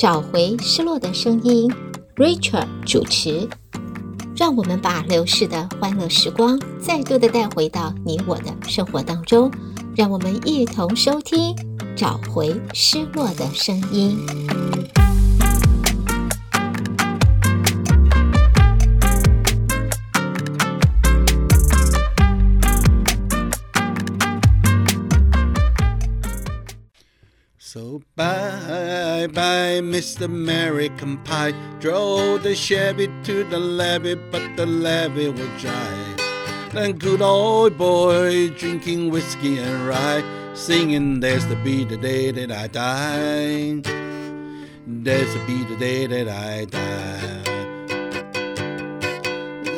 找回失落的声音，Rachel 主持，让我们把流逝的欢乐时光再度的带回到你我的生活当中，让我们一同收听，找回失落的声音。So bye bye, Mr. American Pie. Drove the Chevy to the levee, but the levee was dry. Then good old boy drinking whiskey and rye, singing, There's to be the day that I die. There's to be the day that I die.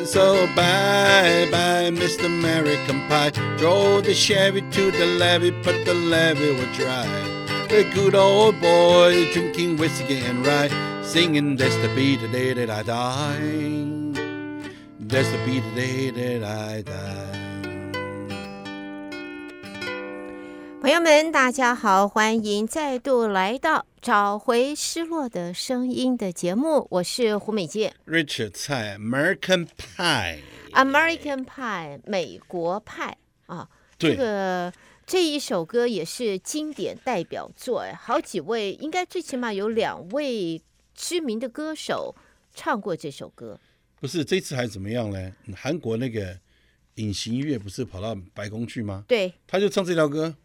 So bye bye, Mr. American Pie. Drove the Chevy to the levee, but the levee was dry. The good old boy drinking whiskey and rye, singing, There's the be the day that I die. There's to be the day that I die. 朋友们，大家好，欢迎再度来到找回失落的声音的节目，我是胡美健，Richard 蔡 American Pie，American Pie 美国派啊，这个。这一首歌也是经典代表作，哎，好几位，应该最起码有两位知名的歌手唱过这首歌。不是，这次还怎么样呢？韩国那个隐形音乐不是跑到白宫去吗？对，他就唱这条歌。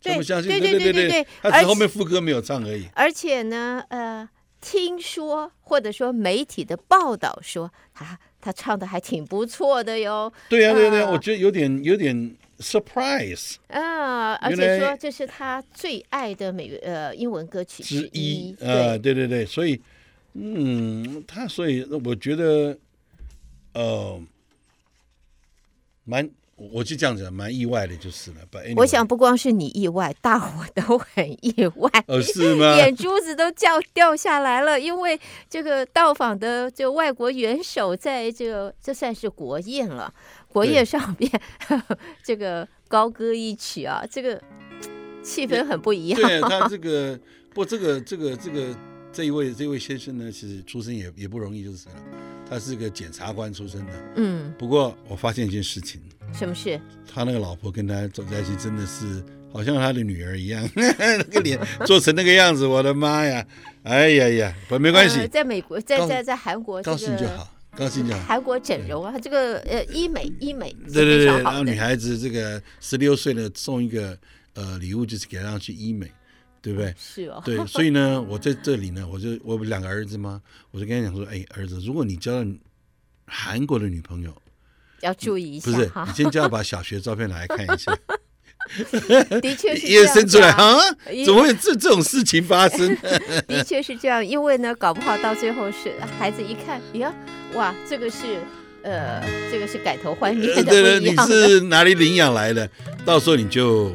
对，相相信对对对对对，对，他只后面副歌没有唱而已。而且呢，呃，听说或者说媒体的报道说，他他唱的还挺不错的哟。对呀、啊，对呀、啊，对、呃，我觉得有点有点。Surprise 啊！而且说这是他最爱的美呃英文歌曲之一啊！对对对，所以嗯，他所以我觉得呃，蛮我就这样子蛮意外的，就是了。Anyway, 我想不光是你意外，大伙都很意外。哦，是吗？眼珠子都掉掉下来了，因为这个到访的这个外国元首，在这个这算是国宴了。国宴上面，这个高歌一曲啊，这个气氛很不一样。对他 这个，不，这个这个这个这一位这位先生呢，其实出身也也不容易，就是了。他是个检察官出身的。嗯。不过我发现一件事情。什么事？他那个老婆跟他走在一起，真的是好像他的女儿一样，那个脸 做成那个样子，我的妈呀！哎呀呀，不，没关系。呃、在美国，在在在韩国、这个，高兴就好。高兴讲，韩国整容啊，这个呃医美医美，对对对，然后女孩子这个十六岁呢，送一个呃礼物，就是给她去医美，对不对？是哦。对，所以呢，我在这里呢，我就我两个儿子嘛，我就跟他讲说，哎，儿子，如果你交了韩国的女朋友，要注意一下，不是，你先叫把小学照片拿来看一下。的确是也生出来啊？怎么会有这这种事情发生？的确是这样，因为呢，搞不好到最后是孩子一看，呀，哇，这个是呃，这个是改头换面的，你是哪里领养来的？到时候你就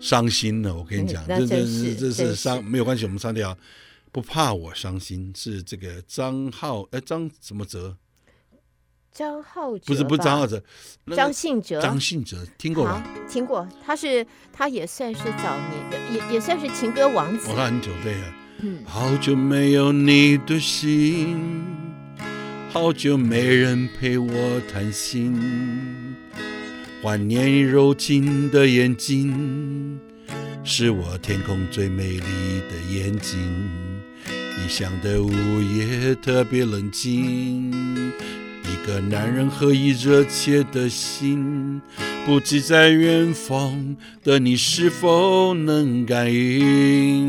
伤心了。我跟你讲，这这是这是伤，没有关系，我们删掉，不怕我伤心，是这个张浩，哎，张什么哲？张浩哲不是不是张浩哲，张信哲，张信哲听过吗？听过，他是他也算是早年的，也也算是情歌王子。我看很久，对啊。嗯。好久没有你的心，好久没人陪我谈心，怀念柔情的眼睛，是我天空最美丽的眼睛。异乡的午夜特别冷静。一个男人何以热切的心，不知在远方的你是否能感应？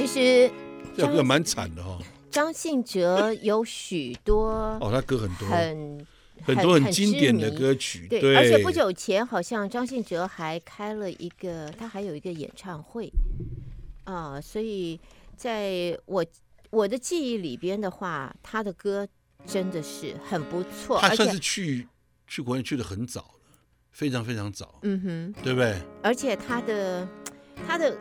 其实这歌蛮惨的哈、哦。张信哲有许多哦，他歌很多，很很多很经典的歌曲。对，对，而且不久前好像张信哲还开了一个，他还有一个演唱会。啊，所以在我我的记忆里边的话，他的歌真的是很不错。他算是去去国内去的很早了，非常非常早。嗯哼，对不对？而且他的他的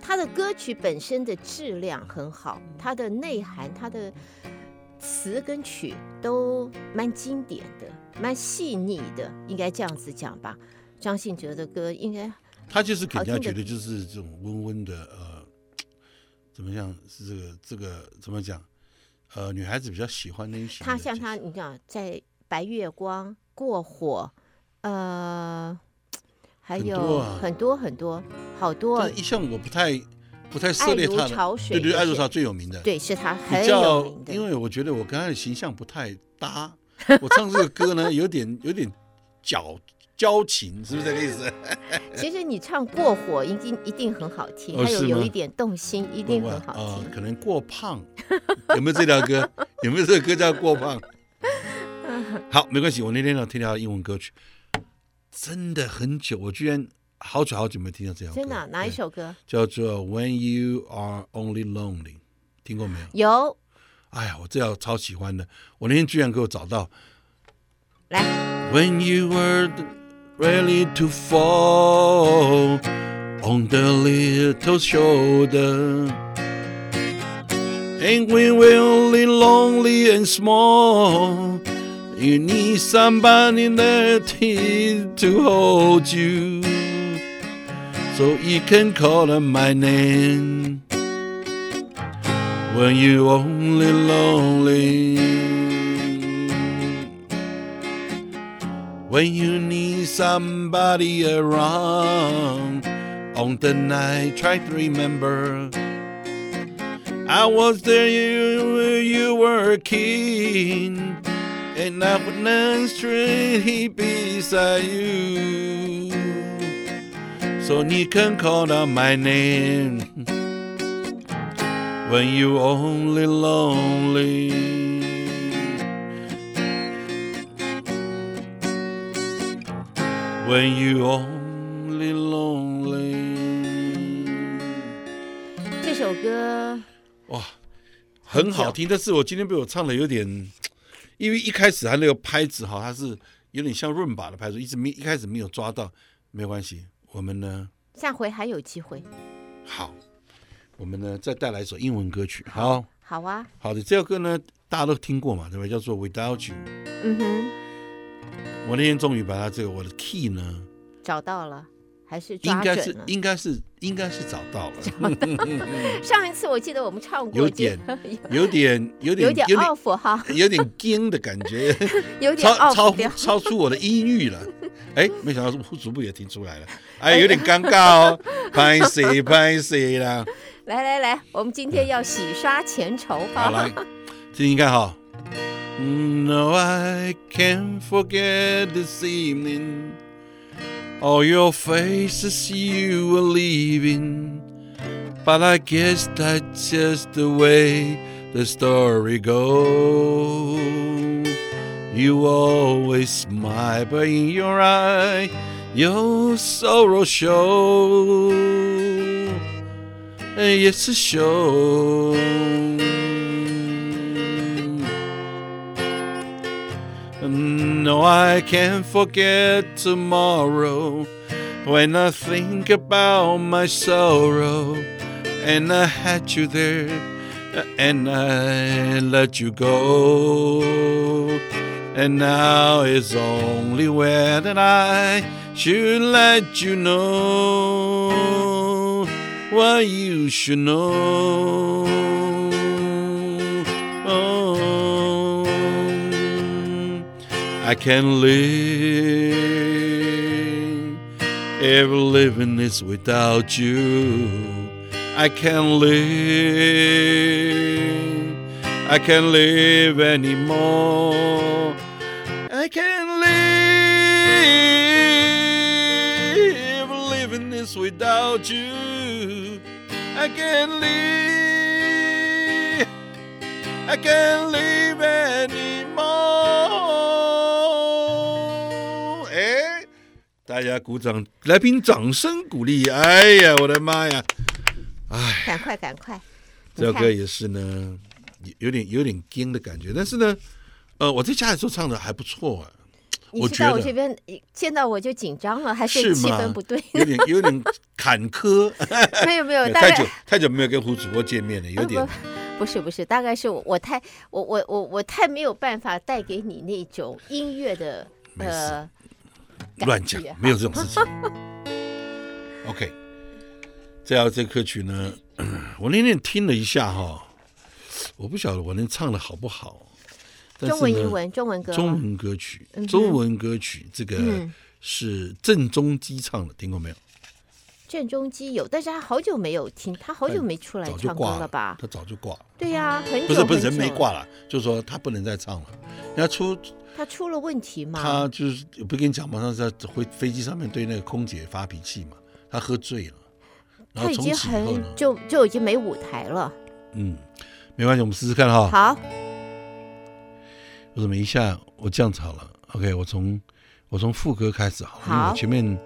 他的歌曲本身的质量很好，他的内涵，他的词跟曲都蛮经典的，蛮细腻的，应该这样子讲吧。张信哲的歌应该。他就是给人家觉得就是这种温温的呃，怎么样？是这个这个怎么讲？呃，女孩子比较喜欢那一些。他像他，你讲在白月光、过火，呃，还有很多很多好多。一向我不太不太涉猎他的，对对，爱如潮最有名的，对，是他很有名的。因为我觉得我跟他的形象不太搭，我唱这个歌呢，有点有点矫。矫情是不是这个意思？其实你唱过火一定一定很好听，还有有一点动心，一定很好听。呃、可能过胖，有没有这条歌？有没有这个歌叫过胖？好，没关系。我那天要听到英文歌曲，真的很久，我居然好久好久没听到这条歌。真的、啊？哪一首歌？叫做 When You Are Only Lonely，听过没有？有。哎呀，我这条超喜欢的，我那天居然给我找到。来。When you were ready to fall on the little shoulder. And when we're only lonely and small, you need somebody there to hold you. So you can call on my name when you're only lonely. When you need somebody around on the night, try to remember. I was there, you, you were king, and I would not stray beside you. So you can call out my name when you're only lonely. When you only lonely，这首歌哇，很好听。但是我今天被我唱的有点，因为一开始他那个拍子哈，它是有点像润把的拍子，一直没一开始没有抓到，没关系。我们呢，下回还有机会。好，我们呢再带来一首英文歌曲。好，好啊，好的，这首歌呢大家都听过嘛，对吧？叫做 Without You。嗯哼。我那天终于把它这个我的 key 呢找到了，还是应该是应该是应该是找到了。上一次我记得我们唱过，有点 有点有点有点 off 哈，有点惊的感觉，有点超超超出我的音域了。哎，没想到主播也听出来了，哎，有点尴尬哦，拍谁拍谁啦。来来来，我们今天要洗刷前仇，好来，听听看哈。No, I can't forget this evening. All your faces you were leaving. But I guess that's just the way the story goes. You always smile, but in your eye, your sorrow shows. It's a show. No, I can't forget tomorrow when I think about my sorrow. And I had you there, and I let you go. And now it's only where that I should let you know what you should know. Oh, I can't live, ever living is without you. I can't live, I can't live anymore. I am living this without you，I can't live，I can't live anymore。哎，大家鼓掌，来宾掌声鼓励。哎呀，我的妈呀，哎，赶快赶快，这首歌也是呢，有点有点惊的感觉。但是呢，呃，我在家里时候唱的还不错啊。你知道我这边见到我就紧张了，还是气氛不对，有点有点 坎坷。没有没有，太久太久没有跟胡主播见面了，有点。不是不是，大概是我我太我我我我太没有办法带给你那种音乐的呃乱讲，没有这种事情。OK，这要这歌曲呢，我那天听了一下哈，我不晓得我能唱的好不好。中文、英文、中文歌，中文歌曲，中文歌曲，这个是郑中基唱的，听过没有？郑中基有，但是他好久没有听，他好久没出来唱歌了吧？他早就挂了。对呀，很久不是不是人没挂了，就是说他不能再唱了。人家出他出了问题嘛？他就是不跟你讲嘛，他在飞飞机上面对那个空姐发脾气嘛，他喝醉了。他已经很就就已经没舞台了。嗯，没关系，我们试试看哈。好。我怎么一下我这样子好了？OK，我从我从副歌开始好了，好，因为我前面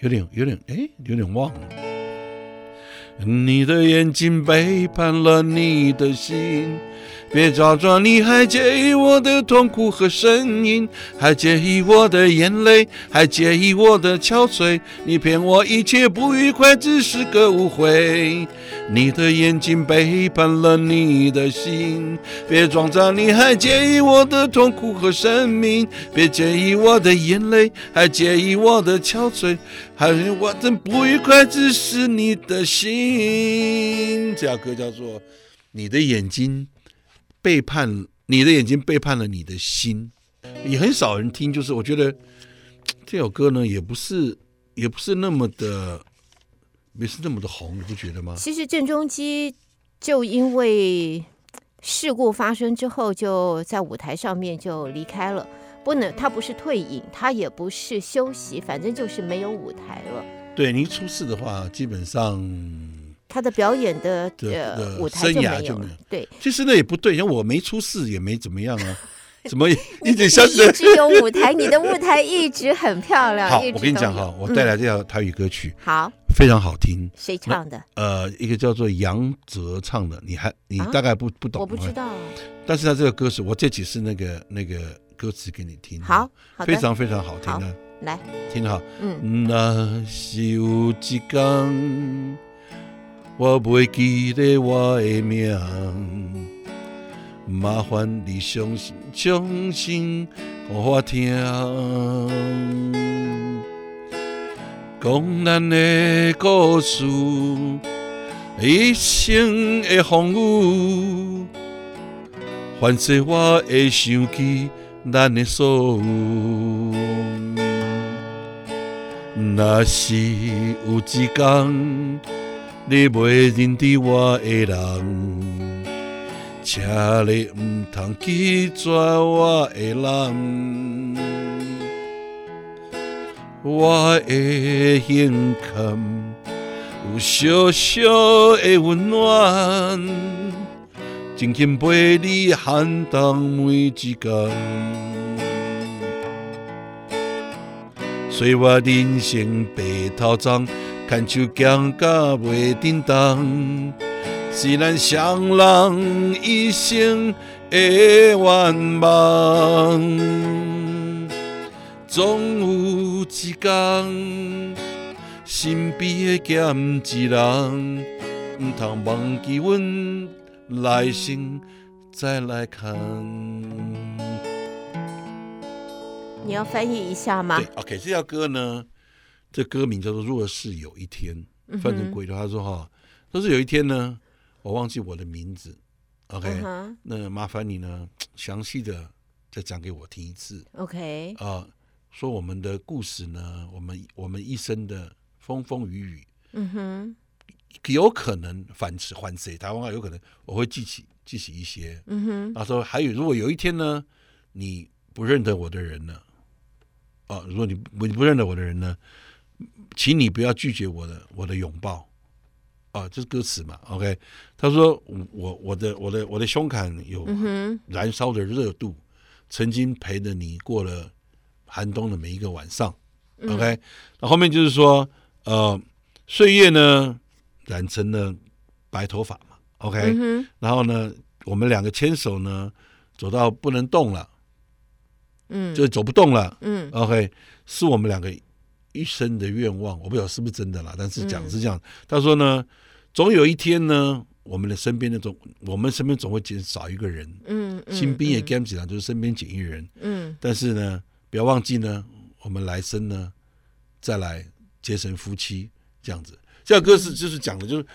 有点有点哎，有点忘了。你的眼睛背叛了你的心。别装作你还介意我的痛苦和声音，还介意我的眼泪，还介意我的憔悴。你骗我一切不愉快只是个误会。你的眼睛背叛了你的心。别装作你还介意我的痛苦和生命，别介意我的眼泪，还介意我的憔悴。还有我的不愉快只是你的心。这首歌叫做《你的眼睛》。背叛你的眼睛，背叛了你的心，也很少人听。就是我觉得 这首歌呢，也不是，也不是那么的，不是那么的红，你不觉得吗？其实郑中基就因为事故发生之后，就在舞台上面就离开了。不能，他不是退隐，他也不是休息，反正就是没有舞台了。对，你出事的话，基本上。他的表演的呃舞台就没有，就没有对，其实那也不对，像我没出事也没怎么样啊，怎么一直像是一直有舞台，你的舞台一直很漂亮。好，我跟你讲哈，我带来这条台语歌曲，好，非常好听。谁唱的？呃，一个叫做杨哲唱的，你还你大概不不懂，我不知道。但是他这个歌词，我这几是那个那个歌词给你听，好，非常非常好听的，来听好。嗯，那是有一天。我袂记得我的名，麻烦你相信，相信我听，讲咱的故事，一生的风雨，反正我会想起咱的所有。若是有一天。你袂认得我的人，请你唔通拒绝我的人。我的胸坎有小小的温暖，静静陪你寒冬每一天。虽我人生白头鬃。牵手行到袂振动，是咱双人一生的愿望。总有一天，身边的咸一人，唔通忘记阮来生再来看。你要翻译一下吗？对，OK，这首歌呢？这歌名叫做《若是有一天》，翻成国语的话说哈，若是有一天呢，我忘记我的名字，OK，、uh. 那麻烦你呢，详细的再讲给我听一次，OK，啊、呃，说我们的故事呢，我们我们一生的风风雨雨，嗯哼、uh，huh. 有可能反词还谁？台湾话有可能我会记起记起一些，嗯哼，他说还有，如果有一天呢，你不认得我的人呢，啊、呃，如果你你不认得我的人呢？请你不要拒绝我的我的拥抱，啊，这是歌词嘛？OK，他说我我的我的我的胸坎有燃烧的热度，曾经陪着你过了寒冬的每一个晚上。OK，那后面就是说，呃，岁月呢染成了白头发嘛，OK，、嗯、然后呢，我们两个牵手呢，走到不能动了，嗯，就走不动了，嗯，OK，是我们两个一生的愿望，我不晓得是不是真的啦，但是讲是这样，嗯、他说呢，总有一天呢。我们的身边那种，我们身边总会减少一个人。嗯，新兵也 game 起来，就是身边减一人。嗯，但是呢，不要忘记呢，我们来生呢，再来结成夫妻这样子。这首歌是就是讲的，就是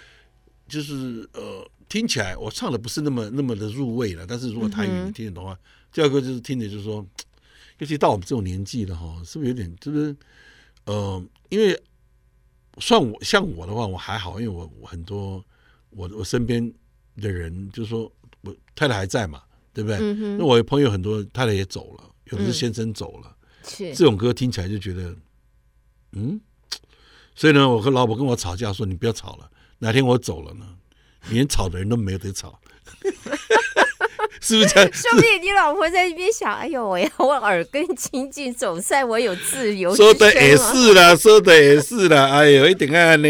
就是呃，听起来我唱的不是那么那么的入味了。但是如果台语你听得懂的话，这首歌就是听的就是说，尤其到我们这种年纪了哈，是不是有点就是呃，因为算我像我的话，我还好，因为我我很多。我我身边的人就是说，我太太还在嘛，对不对？嗯、那我的朋友很多，太太也走了，有的是先生走了。嗯、这种歌听起来就觉得，嗯。所以呢，我和老婆跟我吵架说：“你不要吵了，哪天我走了呢，连吵的人都没有得吵。” 是不是这样？说不定你老婆在一边想：“哎呦，我要我耳根清净，总算我有自由。”说的也是啦，说的也是啦，哎呦，一点爱呢。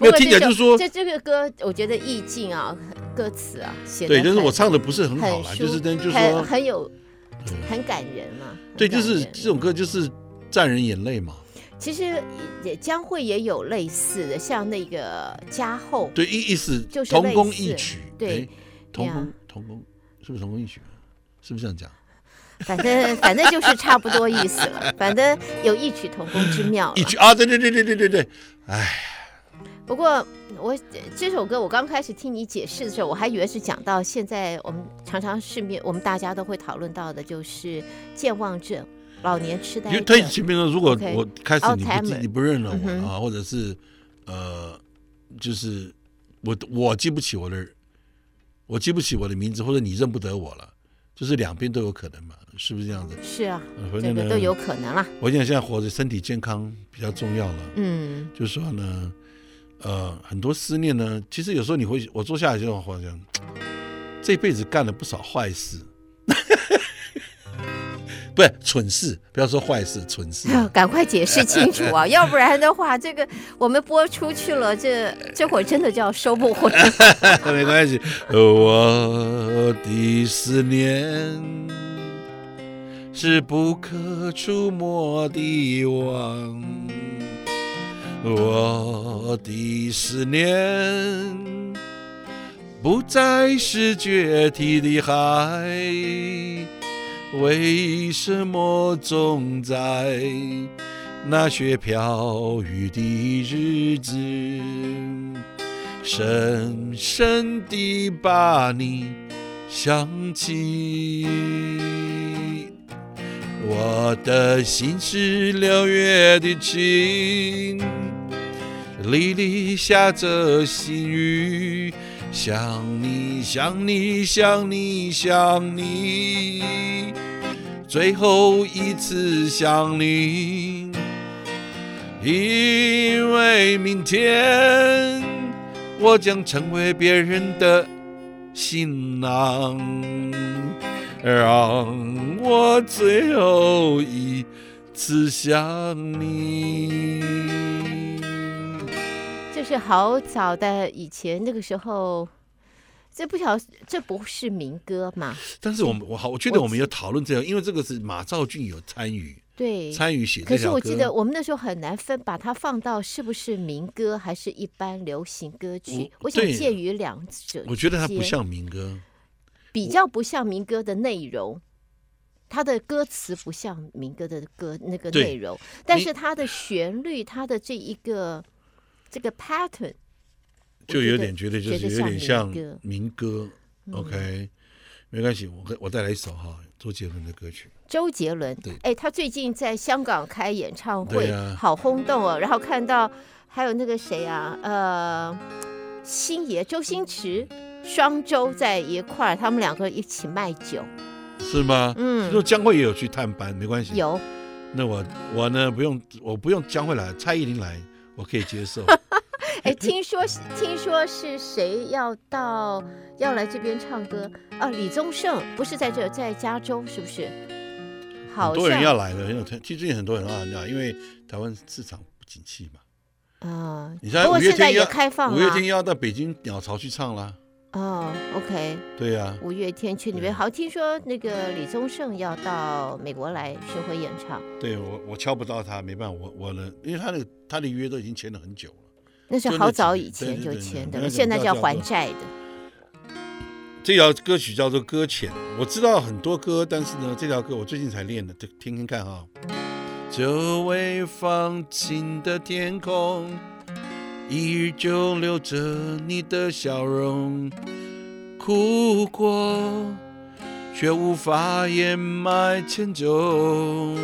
没有听起来就是说，这这个歌，我觉得意境啊，歌词啊，写对，就是我唱的不是很好啦，就是真就是说很很有很感人嘛。对，就是这种歌就是赚人眼泪嘛。其实也将会也有类似的，像那个家后，对，意意思就是同工异曲，对，同工同工是不是同工异曲？是不是这样讲？反正反正就是差不多意思了，反正有异曲同工之妙。异曲啊，对对对对对对对，哎。不过我这首歌我刚开始听你解释的时候，我还以为是讲到现在我们常常市面我们大家都会讨论到的，就是健忘症。老年痴呆，因为他前面说，如果我开始你不你不认了我啊，嗯、或者是呃，就是我我记不起我的，我记不起我的名字，或者你认不得我了，就是两边都有可能嘛，是不是这样子？是啊，这个都有可能啦。我想现在活着，身体健康比较重要了。嗯，就是说呢，呃，很多思念呢，其实有时候你会，我坐下来就好像这辈子干了不少坏事。不是蠢事，不要说坏事，蠢事。赶快解释清楚啊，要不然的话，这个我们播出去了，这这会儿真的就要收不回来。没关系，我的思念是不可触摸的网，我的思念不再是决堤的海。为什么总在那些飘雨的日子，深深地把你想起？我的心是六月的晴，沥沥下着细雨，想你想你想你想你。最后一次想你，因为明天我将成为别人的新郎，让我最后一次想你。这是好早的以前那个时候。这不晓，这不是民歌嘛？但是我们我好，我觉得我们有讨论这个，因为这个是马兆俊有参与，对，参与写这。可是我记得我们那时候很难分，把它放到是不是民歌还是一般流行歌曲。我，我想介于两者，我觉得它不像民歌，比较不像民歌的内容，它的歌词不像民歌的歌那个内容，但是它的旋律，它的这一个这个 pattern。就有点觉得就是有点像民歌，OK，没关系，我我再来一首哈，周杰伦的歌曲。周杰伦，对，哎，他最近在香港开演唱会，好轰动哦。然后看到还有那个谁啊，呃，星爷周星驰双周在一块儿，他们两个一起卖酒，是吗？嗯，说江蕙也有去探班，没关系。有，那我我呢不用，我不用江蕙来，蔡依林来，我可以接受。哎，听说是听说是谁要到要来这边唱歌啊？李宗盛不是在这，在加州是不是？好，很多人要来了，很有其实最近很多人要来，因为台湾市场不景气嘛。啊，你像五月天也开放，五月天要到北京鸟巢去唱啦。哦，OK，对呀，五月天去那边，好，听说那个李宗盛要到美国来巡回演唱。对我，我敲不到他，没办法，我我呢，因为他那个他的约都已经签了很久了。那是好早以前就签的了，现在叫还债的。这条歌曲叫做《搁浅》，我知道很多歌，但是呢，这条歌我最近才练的，听听看哈。这未放晴的天空。依旧留着你的笑容，哭过却无法掩埋歉疚。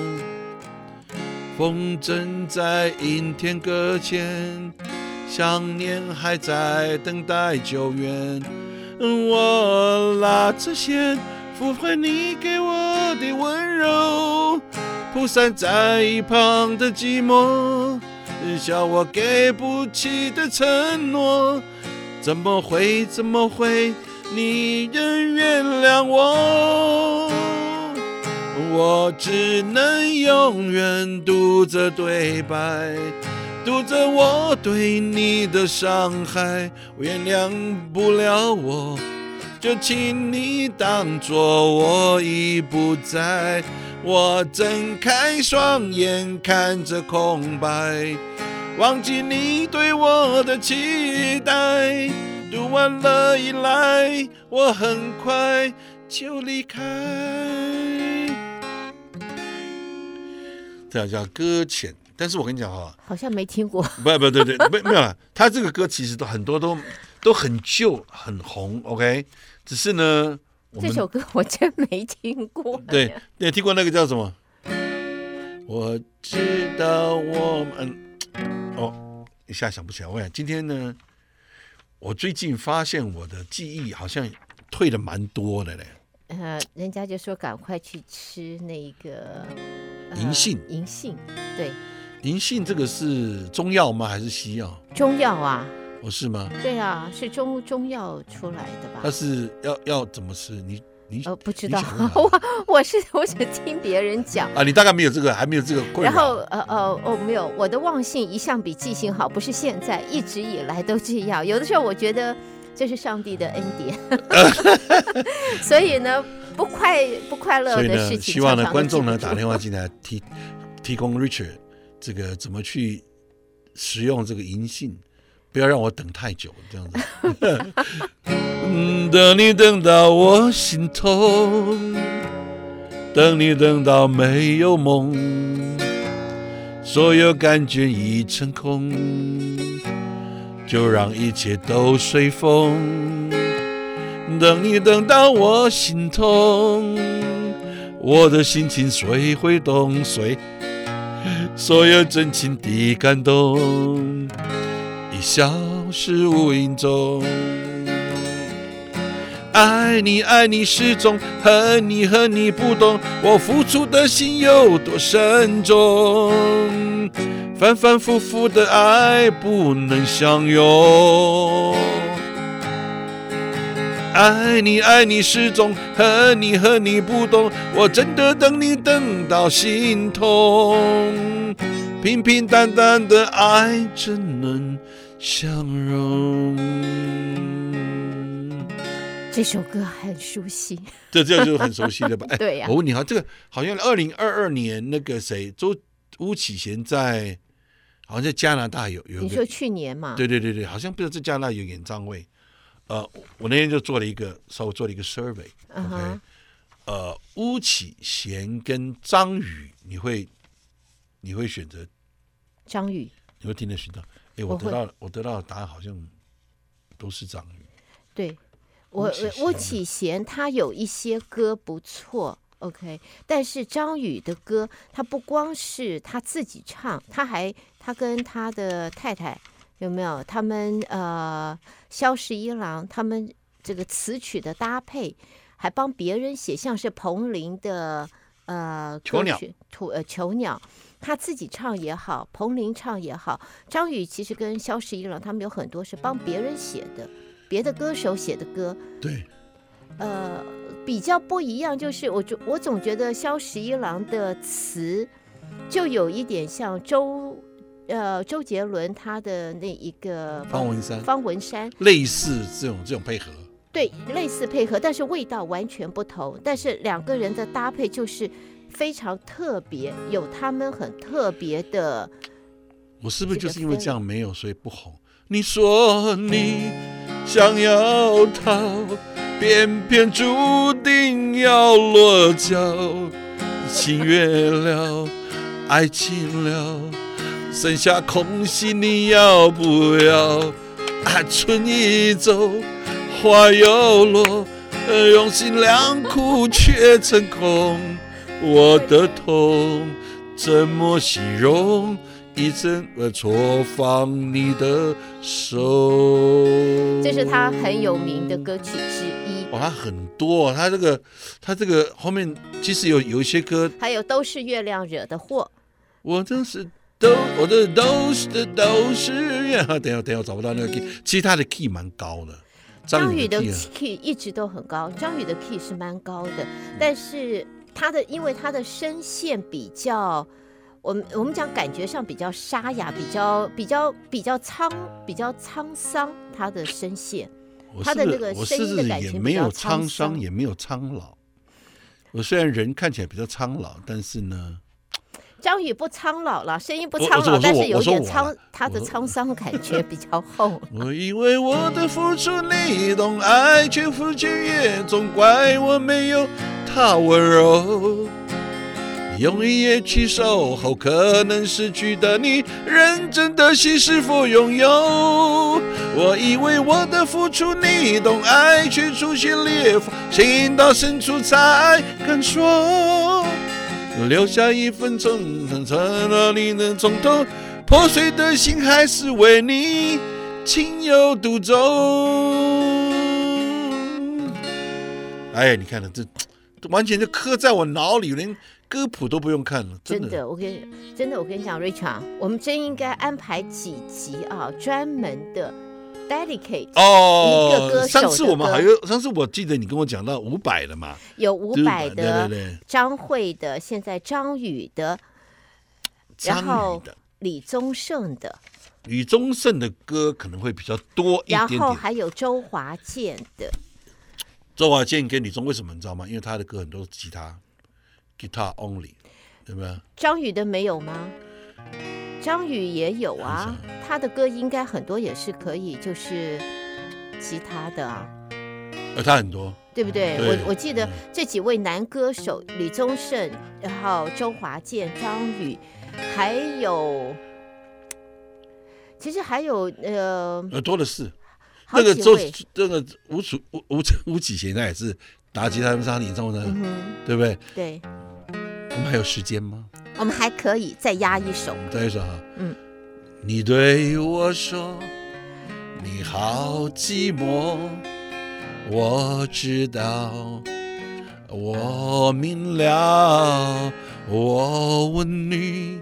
风筝在阴天搁浅，想念还在等待救援。我拉着线，抚回你给我的温柔，铺散在一旁的寂寞。笑我给不起的承诺，怎么会怎么会？你仍原谅我？我只能永远读着对白，读着我对你的伤害。原谅不了我，就请你当作我已不在。我睁开双眼，看着空白。忘记你对我的期待，读完了依赖，我很快就离开。这叫搁浅，但是我跟你讲哈，好像没听过。不不对对，没没有，他这个歌其实都很多都都很旧很红，OK，只是呢，这首歌我真没听过。对，你有听过那个叫什么？我知道我们。哦，一下想不起来。我想今天呢，我最近发现我的记忆好像退的蛮多的嘞。呃，人家就说赶快去吃那个银杏。银杏，对。银杏这个是中药吗？还是西药？中药啊。哦，是吗？对啊，是中中药出来的吧？它是要要怎么吃？你。你呃不知道，我我是我只听别人讲啊，你大概没有这个，还没有这个困扰。然后呃呃哦没有，我的忘性一向比记性好，不是现在，一直以来都这样。有的时候我觉得这是上帝的恩典，所以呢不快不快乐的事情常常。希望呢观众呢打电话进来提提供 Richard 这个怎么去使用这个银杏。不要让我等太久，这样子。等你等到我心痛，等你等到没有梦，所有感觉已成空，就让一切都随风。等你等到我心痛，我的心情谁会懂？谁所有真情的感动。已消失无影踪，爱你爱你始终，恨你恨你不懂，我付出的心有多深重，反反复复的爱不能相拥。爱你爱你始终，恨你恨你不懂，我真的等你等到心痛，平平淡淡的爱怎能相容，这首歌很熟悉，这这就是很熟悉的吧？哎，对呀。我问你哈，这个好像二零二二年那个谁周巫启贤在，好像在加拿大有有。你说去年嘛？对对对对，好像不知道在加拿大有演唱会。呃，我那天就做了一个稍微做了一个 survey，OK，、uh huh. 呃，巫启贤跟张宇，你会你会选择张宇？你会听得寻到？哎，我得到我，我得到的答案好像都是张宇。对，我巫启贤他有一些歌不错，OK，但是张宇的歌他不光是他自己唱，他还他跟他的太太有没有？他们呃，萧十一郎他们这个词曲的搭配，还帮别人写，像是彭羚的呃歌曲《鸵鸟》呃《囚鸟》。他自己唱也好，彭羚唱也好，张宇其实跟萧十一郎他们有很多是帮别人写的，别的歌手写的歌。对，呃，比较不一样，就是我就我总觉得萧十一郎的词就有一点像周呃周杰伦他的那一个方文山，方文山类似这种这种配合，对，类似配合，但是味道完全不同。但是两个人的搭配就是非常特别，有他们很特别的。我是不是就是因为这样没有，所以不红？你说你想要逃，偏偏注定要落脚，情越了，爱情了，剩下空心，你要不要？啊，春已走，花又落，用心良苦却成空，我的痛怎么形容？一阵呃，错放你的手，这是他很有名的歌曲之一。哇，他很多，他这个，他这个后面其实有有一些歌，还有都是月亮惹的祸。我真是都，我的都是的都是 月亮。等下等下，我找不到那个 key，其实他的 key 蛮高的。张宇的 key 一直都很高，张宇的 key 是蛮高的，但是他的因为他的声线比较。我们我们讲感觉上比较沙哑，比较比较比较沧比较沧桑，他的声线，他的那个声音的感觉没有沧桑，也没有苍老。我虽然人看起来比较苍老，但是呢，张宇不苍老了，声音不苍老，但是有点苍，他的沧桑感觉比较厚。我以为我的付出你懂，爱却付之也总怪我没有他温柔。用一夜去守候，可能失去的你，认真的心是否拥有？我以为我的付出你懂，爱却出现裂缝，情到深处才敢说。留下一分钟，等到你能从头，破碎的心还是为你情有独钟。哎，你看了这，完全就刻在我脑里，连。歌谱都不用看了，真的。真的，我跟你真的，我跟你讲，Richard，我们真应该安排几集啊，专门的 dedicate 哦。一个歌手。上次我们还有，上次我记得你跟我讲到伍佰的嘛，有伍佰的，张惠的，现在张宇的，然后李宗盛的，李宗盛的歌可能会比较多一点点，然后还有周华健的。周华健跟李宗为什么你知道吗？因为他的歌很多是吉他。Guitar only，对吧？张宇的没有吗？张宇也有啊，他的歌应该很多也是可以，就是吉他的啊。呃，他很多，对不对？对，我我记得这几位男歌手，李宗盛，然后周华健、张宇，还有，其实还有呃，呃，多的是。那个周，那个吴楚吴吴吴启贤，他也是打吉他上演唱会的，对不对？对。我们还有时间吗？我们还可以再压一首，再一首哈。嗯，你对我说你好寂寞，我知道，我明了。我问你，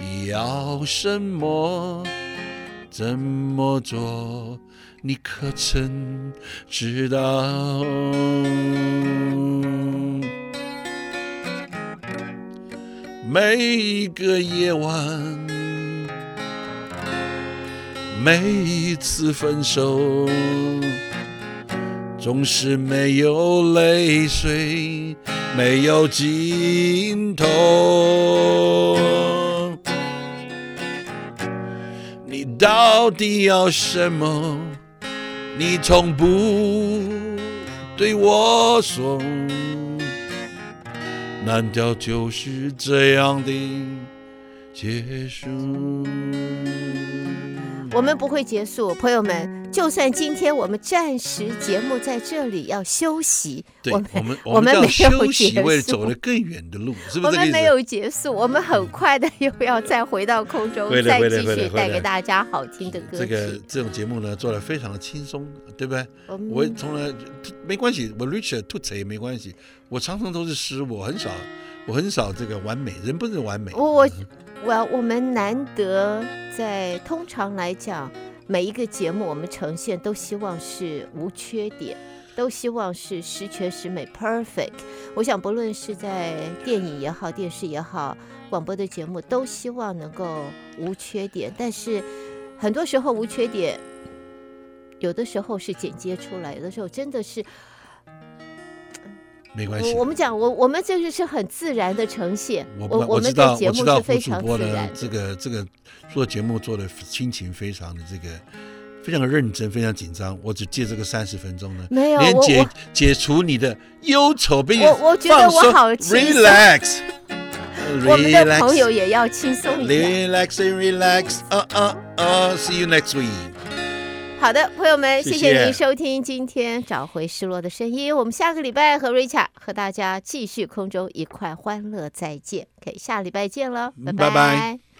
你要什么？怎么做？你可曾知道？每一个夜晚，每一次分手，总是没有泪水，没有尽头。你到底要什么？你从不对我说。难道就是这样的结束？我们不会结束，朋友们。就算今天我们暂时节目在这里要休息，对我们我们我们没有休息，为了走得更远的路，是不是？我们没有结束，我们很快的又要再回到空中，再继续带给大家好听的歌曲。这个这种节目呢，做的非常的轻松，对不对？我从来没关系，我 Richard 吐词也没关系，我常常都是失误，我很少。我很少这个完美，人不是完美。我我我我们难得在通常来讲，每一个节目我们呈现都希望是无缺点，都希望是十全十美 perfect。我想不论是在电影也好，电视也好，广播的节目都希望能够无缺点，但是很多时候无缺点，有的时候是剪接出来，有的时候真的是。没关系，我们讲，我我们这个是很自然的呈现。我我，我知道，我们的节目是非常自然的。这个这个做节目做的心情非常的这个非常的认真，非常紧张。我只借这个三十分钟呢，没有连解解除你的忧愁，并我我觉得我好轻松。Relax，我们的朋友也要轻松一点。Relax and relax，啊啊啊！See you next week。好的，朋友们，谢谢，您收听今天找回失落的声音。我们下个礼拜和瑞卡和大家继续空中一块欢乐再见。可以下礼拜见了，拜拜。拜拜。